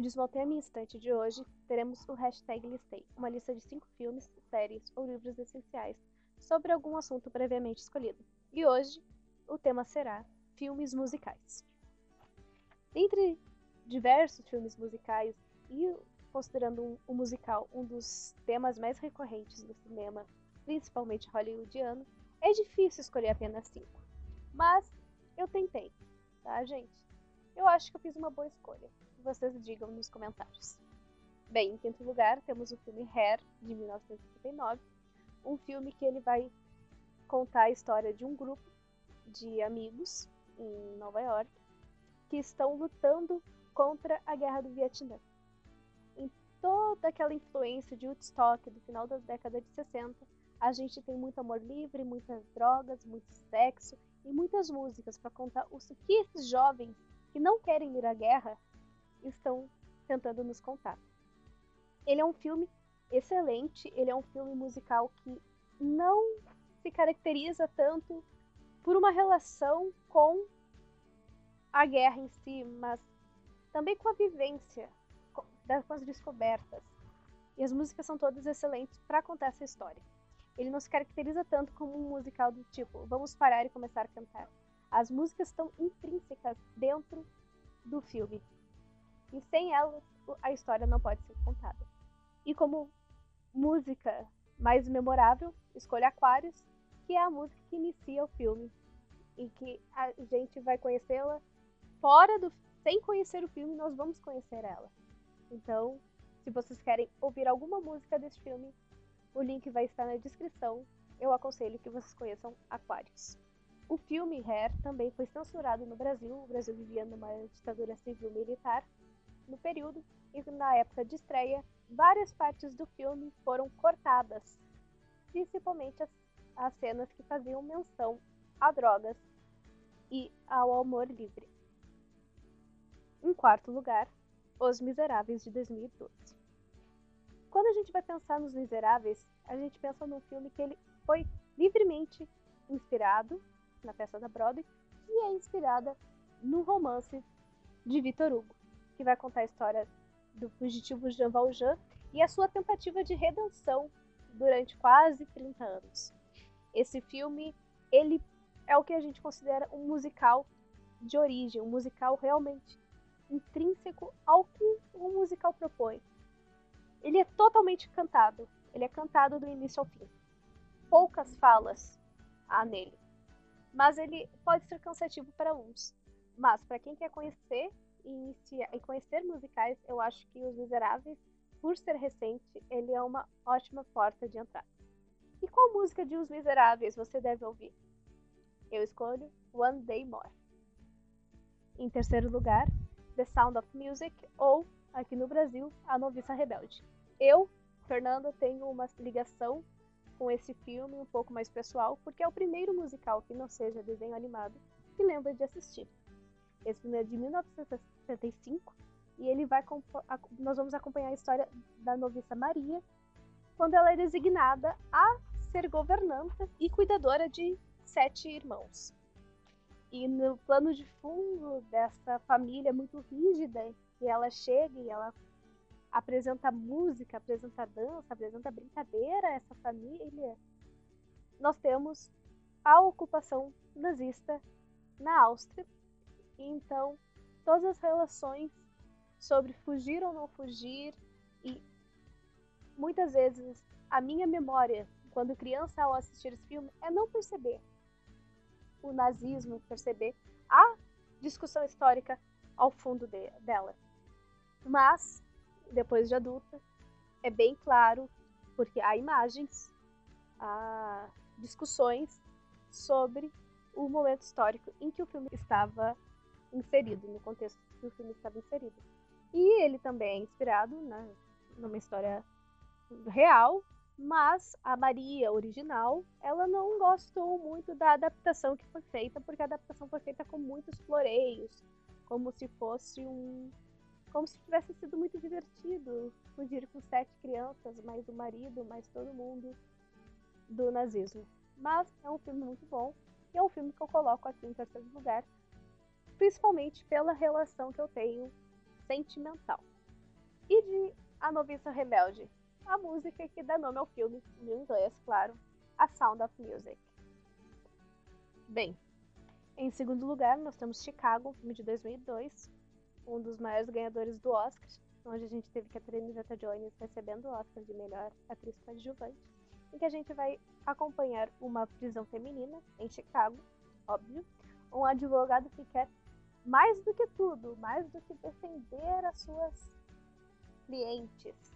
No Desmontei a Minha Estante de hoje, teremos o hashtag Listei, uma lista de 5 filmes, séries ou livros essenciais sobre algum assunto previamente escolhido. E hoje, o tema será filmes musicais. Entre diversos filmes musicais e considerando um, o musical um dos temas mais recorrentes do cinema, principalmente hollywoodiano, é difícil escolher apenas cinco. Mas eu tentei, tá, gente? Eu acho que eu fiz uma boa escolha. Vocês digam nos comentários. Bem, em quinto lugar, temos o filme Hair, de 1959. Um filme que ele vai contar a história de um grupo de amigos em Nova York que estão lutando contra a guerra do Vietnã. Em toda aquela influência de Woodstock do final da década de 60, a gente tem muito amor livre, muitas drogas, muito sexo e muitas músicas para contar o que esses jovens que não querem ir à guerra estão tentando nos contar. Ele é um filme excelente, ele é um filme musical que não se caracteriza tanto por uma relação com a guerra em si, mas também com a vivência, com as descobertas. E as músicas são todas excelentes para contar essa história. Ele não se caracteriza tanto como um musical do tipo, vamos parar e começar a cantar. As músicas estão intrínsecas dentro do filme. E sem elas, a história não pode ser contada. E como música mais memorável, escolha Aquários, que é a música que inicia o filme e que a gente vai conhecê-la fora do sem conhecer o filme, nós vamos conhecer ela. Então, se vocês querem ouvir alguma música desse filme, o link vai estar na descrição. Eu aconselho que vocês conheçam Aquários. O filme Hair também foi censurado no Brasil. O Brasil vivia numa ditadura civil-militar no período e na época de estreia, várias partes do filme foram cortadas, principalmente as, as cenas que faziam menção a drogas e ao amor livre. Em quarto lugar, Os Miseráveis de 2012. Quando a gente vai pensar nos Miseráveis, a gente pensa num filme que ele foi livremente inspirado na peça da Broadway e é inspirada no romance de Victor Hugo que vai contar a história do fugitivo Jean Valjean e a sua tentativa de redenção durante quase 30 anos. Esse filme, ele é o que a gente considera um musical de origem, um musical realmente intrínseco ao que o musical propõe. Ele é totalmente cantado, ele é cantado do início ao fim. Poucas falas há nele, mas ele pode ser cansativo para uns. Mas para quem quer conhecer iniciar e conhecer musicais, eu acho que Os Miseráveis, por ser recente, ele é uma ótima porta de entrada. E qual música de Os Miseráveis você deve ouvir? Eu escolho One Day More. Em terceiro lugar, The Sound of Music ou, aqui no Brasil, A Noviça Rebelde. Eu, Fernanda, tenho uma ligação com esse filme um pouco mais pessoal, porque é o primeiro musical que não seja desenho animado que lembro de assistir. Esse filme é de 1965 e ele vai nós vamos acompanhar a história da noviça Maria quando ela é designada a ser governanta e cuidadora de sete irmãos. E no plano de fundo dessa família muito rígida, que ela chega e ela apresenta música, apresenta dança, apresenta brincadeira a essa família, nós temos a ocupação nazista na Áustria então, todas as relações sobre fugir ou não fugir e muitas vezes a minha memória quando criança ao assistir esse filme é não perceber o nazismo, perceber a discussão histórica ao fundo de, dela. Mas depois de adulta é bem claro porque há imagens, há discussões sobre o momento histórico em que o filme estava inserido, no contexto que o filme estava inserido. E ele também é inspirado né, numa história real, mas a Maria original, ela não gostou muito da adaptação que foi feita, porque a adaptação foi feita com muitos floreios, como se fosse um como se tivesse sido muito divertido fugir com sete crianças, mais o marido, mais todo mundo do nazismo. Mas é um filme muito bom e é um filme que eu coloco aqui em terceiro lugar, principalmente pela relação que eu tenho sentimental. e de A Noviça Rebelde, a música que dá nome ao filme, em inglês, claro, A Sound of Music. Bem, em segundo lugar, nós temos Chicago, filme de 2002, um dos maiores ganhadores do Oscar, onde a gente teve Catherine Zeta-Jones recebendo o Oscar de melhor atriz coadjuvante, em que a gente vai acompanhar uma prisão feminina em Chicago, óbvio, um advogado que quer mais do que tudo, mais do que defender as suas clientes.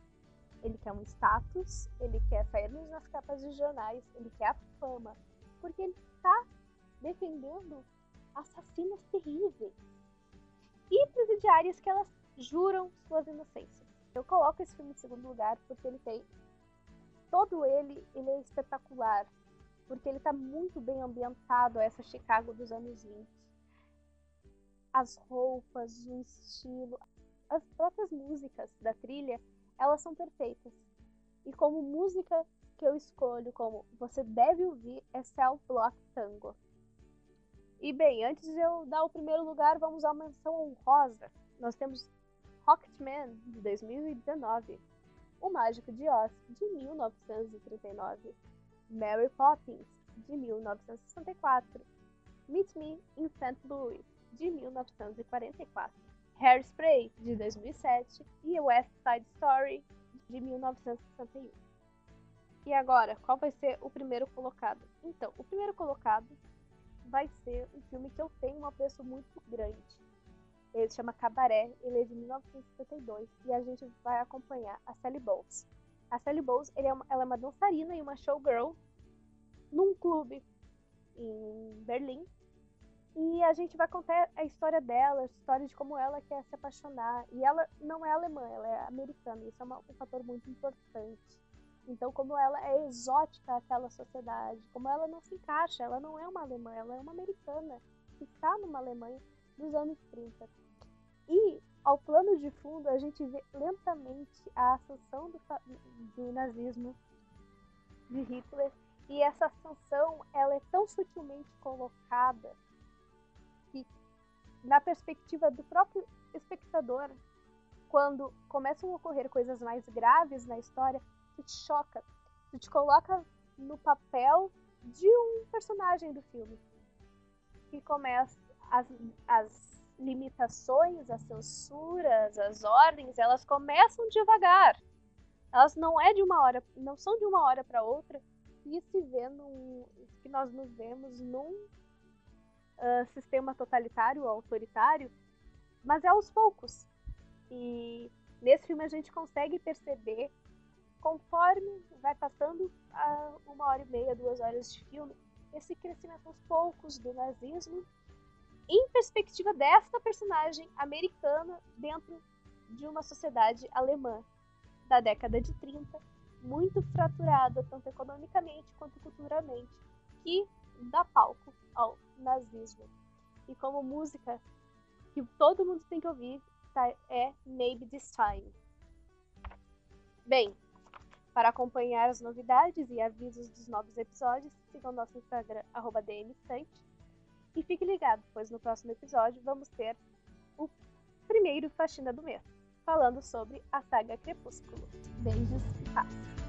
Ele quer um status, ele quer sair nas capas de jornais, ele quer a fama, porque ele está defendendo assassinas terríveis e presidiárias que elas juram suas inocências. Eu coloco esse filme em segundo lugar porque ele tem todo ele, ele é espetacular, porque ele está muito bem ambientado a essa Chicago dos anos 20. As roupas, o estilo, as próprias músicas da trilha, elas são perfeitas. E como música que eu escolho como você deve ouvir é Cell Block Tango. E bem, antes de eu dar o primeiro lugar, vamos à menção honrosa. Nós temos Rocketman, de 2019, O Mágico de Oz, de 1939, Mary Poppins, de 1964, Meet Me in St. Louis, de 1944, Hairspray, de 2007 e West Side Story, de 1961. E agora, qual vai ser o primeiro colocado? Então, o primeiro colocado vai ser um filme que eu tenho um apreço muito grande. Ele se chama Cabaré, ele é de 1952 e a gente vai acompanhar a Sally Bowles. A Sally Bowles é uma, ela é uma dançarina e uma showgirl num clube em Berlim. E a gente vai contar a história dela, a história de como ela quer se apaixonar. E ela não é alemã, ela é americana. Isso é um fator muito importante. Então, como ela é exótica àquela sociedade, como ela não se encaixa, ela não é uma alemã, ela é uma americana que está numa Alemanha dos anos 30. E, ao plano de fundo, a gente vê lentamente a ascensão do, do nazismo de Hitler e essa ascensão ela é tão sutilmente colocada que, na perspectiva do próprio espectador, quando começam a ocorrer coisas mais graves na história, tu te choca, tu te coloca no papel de um personagem do filme. Que começa as, as limitações, as censuras, as ordens, elas começam devagar. Elas não é de uma hora, não são de uma hora para outra e se vê num, que nós nos vemos num uh, sistema totalitário, autoritário, mas é aos poucos. E nesse filme a gente consegue perceber conforme vai passando a uma hora e meia, duas horas de filme, esse crescimento aos poucos do nazismo em perspectiva desta personagem americana dentro de uma sociedade alemã da década de 30, muito fraturada, tanto economicamente quanto culturalmente, que dá palco ao nazismo. E como música que todo mundo tem que ouvir tá, é Maybe This Time. Bem, para acompanhar as novidades e avisos dos novos episódios, sigam nosso Instagram, dmstante. E fique ligado, pois no próximo episódio vamos ter o primeiro faxina do mês, falando sobre a saga Crepúsculo. Beijos e paz!